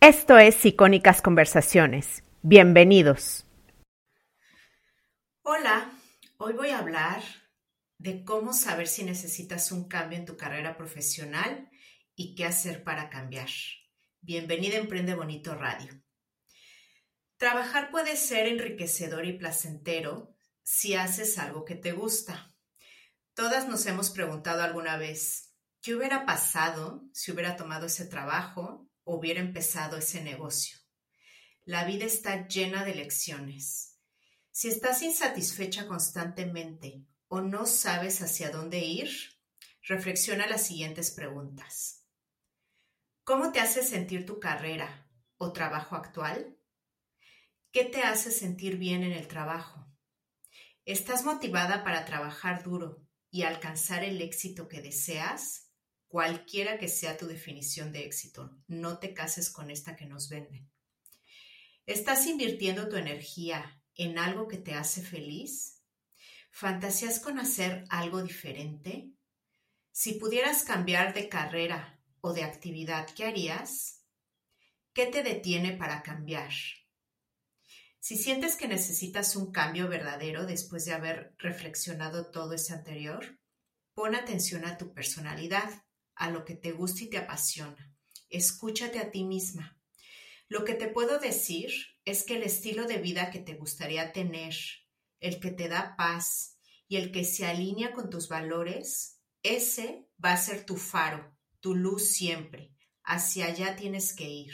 Esto es Icónicas Conversaciones. Bienvenidos. Hola, hoy voy a hablar de cómo saber si necesitas un cambio en tu carrera profesional y qué hacer para cambiar. Bienvenida a Emprende Bonito Radio. Trabajar puede ser enriquecedor y placentero si haces algo que te gusta. Todas nos hemos preguntado alguna vez, ¿qué hubiera pasado si hubiera tomado ese trabajo hubiera empezado ese negocio. La vida está llena de lecciones. Si estás insatisfecha constantemente o no sabes hacia dónde ir, reflexiona las siguientes preguntas. ¿Cómo te hace sentir tu carrera o trabajo actual? ¿Qué te hace sentir bien en el trabajo? ¿Estás motivada para trabajar duro y alcanzar el éxito que deseas? Cualquiera que sea tu definición de éxito. No te cases con esta que nos venden. ¿Estás invirtiendo tu energía en algo que te hace feliz? ¿Fantasías con hacer algo diferente? Si pudieras cambiar de carrera o de actividad, ¿qué harías? ¿Qué te detiene para cambiar? Si sientes que necesitas un cambio verdadero después de haber reflexionado todo ese anterior, pon atención a tu personalidad a lo que te gusta y te apasiona. Escúchate a ti misma. Lo que te puedo decir es que el estilo de vida que te gustaría tener, el que te da paz y el que se alinea con tus valores, ese va a ser tu faro, tu luz siempre. Hacia allá tienes que ir.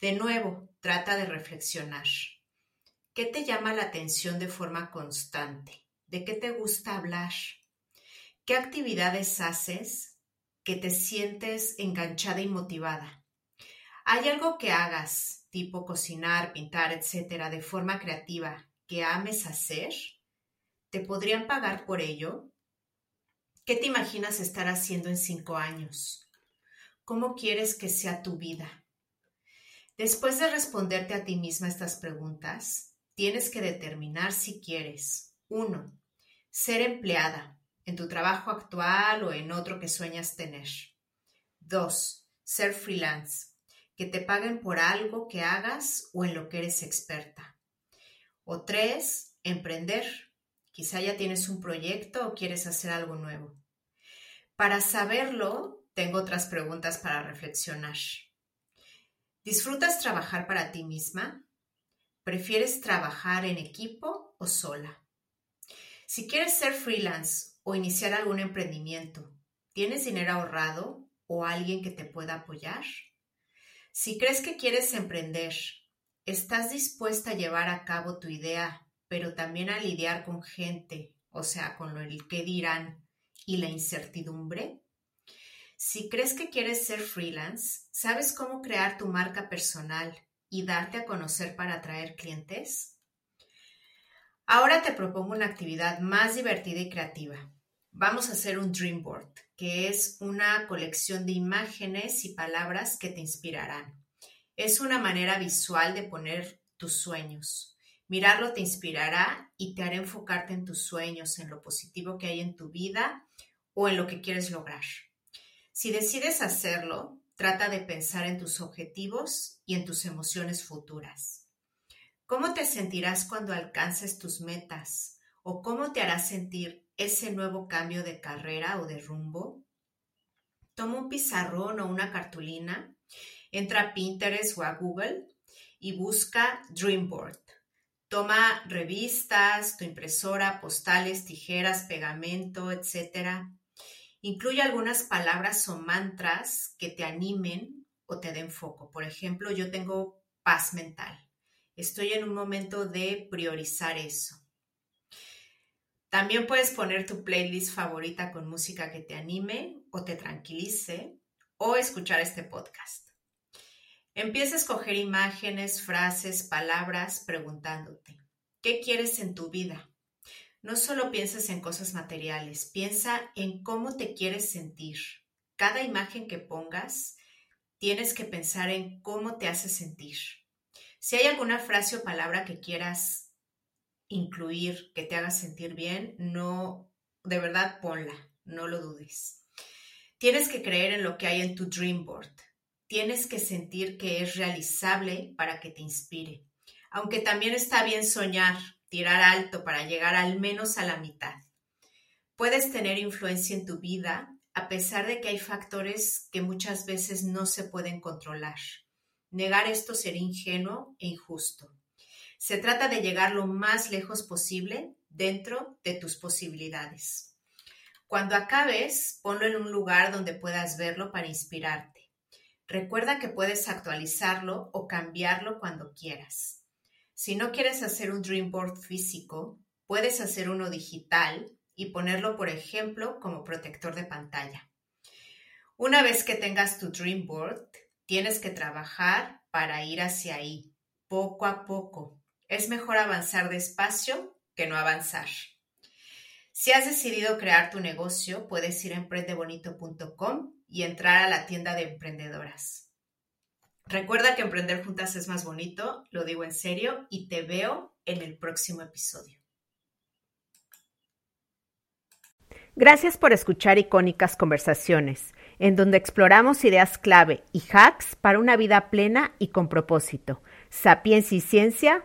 De nuevo, trata de reflexionar. ¿Qué te llama la atención de forma constante? ¿De qué te gusta hablar? ¿Qué actividades haces que te sientes enganchada y motivada. ¿Hay algo que hagas, tipo cocinar, pintar, etcétera, de forma creativa, que ames hacer? ¿Te podrían pagar por ello? ¿Qué te imaginas estar haciendo en cinco años? ¿Cómo quieres que sea tu vida? Después de responderte a ti misma estas preguntas, tienes que determinar si quieres, uno, ser empleada, en tu trabajo actual o en otro que sueñas tener. Dos, ser freelance, que te paguen por algo que hagas o en lo que eres experta. O tres, emprender. Quizá ya tienes un proyecto o quieres hacer algo nuevo. Para saberlo, tengo otras preguntas para reflexionar. ¿Disfrutas trabajar para ti misma? ¿Prefieres trabajar en equipo o sola? Si quieres ser freelance o iniciar algún emprendimiento, ¿tienes dinero ahorrado o alguien que te pueda apoyar? Si crees que quieres emprender, ¿estás dispuesta a llevar a cabo tu idea, pero también a lidiar con gente, o sea, con lo que dirán y la incertidumbre? Si crees que quieres ser freelance, ¿sabes cómo crear tu marca personal y darte a conocer para atraer clientes? Ahora te propongo una actividad más divertida y creativa. Vamos a hacer un Dream Board, que es una colección de imágenes y palabras que te inspirarán. Es una manera visual de poner tus sueños. Mirarlo te inspirará y te hará enfocarte en tus sueños, en lo positivo que hay en tu vida o en lo que quieres lograr. Si decides hacerlo, trata de pensar en tus objetivos y en tus emociones futuras. ¿Cómo te sentirás cuando alcances tus metas? ¿O cómo te hará sentir ese nuevo cambio de carrera o de rumbo? Toma un pizarrón o una cartulina, entra a Pinterest o a Google y busca Dreamboard. Toma revistas, tu impresora, postales, tijeras, pegamento, etc. Incluye algunas palabras o mantras que te animen o te den foco. Por ejemplo, yo tengo paz mental. Estoy en un momento de priorizar eso. También puedes poner tu playlist favorita con música que te anime o te tranquilice o escuchar este podcast. Empieza a escoger imágenes, frases, palabras preguntándote, ¿qué quieres en tu vida? No solo pienses en cosas materiales, piensa en cómo te quieres sentir. Cada imagen que pongas, tienes que pensar en cómo te hace sentir. Si hay alguna frase o palabra que quieras incluir, que te haga sentir bien, no, de verdad ponla, no lo dudes. Tienes que creer en lo que hay en tu dream board. tienes que sentir que es realizable para que te inspire. Aunque también está bien soñar, tirar alto para llegar al menos a la mitad. Puedes tener influencia en tu vida a pesar de que hay factores que muchas veces no se pueden controlar. Negar esto sería ingenuo e injusto. Se trata de llegar lo más lejos posible dentro de tus posibilidades. Cuando acabes, ponlo en un lugar donde puedas verlo para inspirarte. Recuerda que puedes actualizarlo o cambiarlo cuando quieras. Si no quieres hacer un Dream Board físico, puedes hacer uno digital y ponerlo, por ejemplo, como protector de pantalla. Una vez que tengas tu Dream Board, tienes que trabajar para ir hacia ahí, poco a poco. Es mejor avanzar despacio que no avanzar. Si has decidido crear tu negocio, puedes ir a emprendebonito.com y entrar a la tienda de emprendedoras. Recuerda que emprender juntas es más bonito, lo digo en serio, y te veo en el próximo episodio. Gracias por escuchar Icónicas Conversaciones, en donde exploramos ideas clave y hacks para una vida plena y con propósito. Sapiencia y ciencia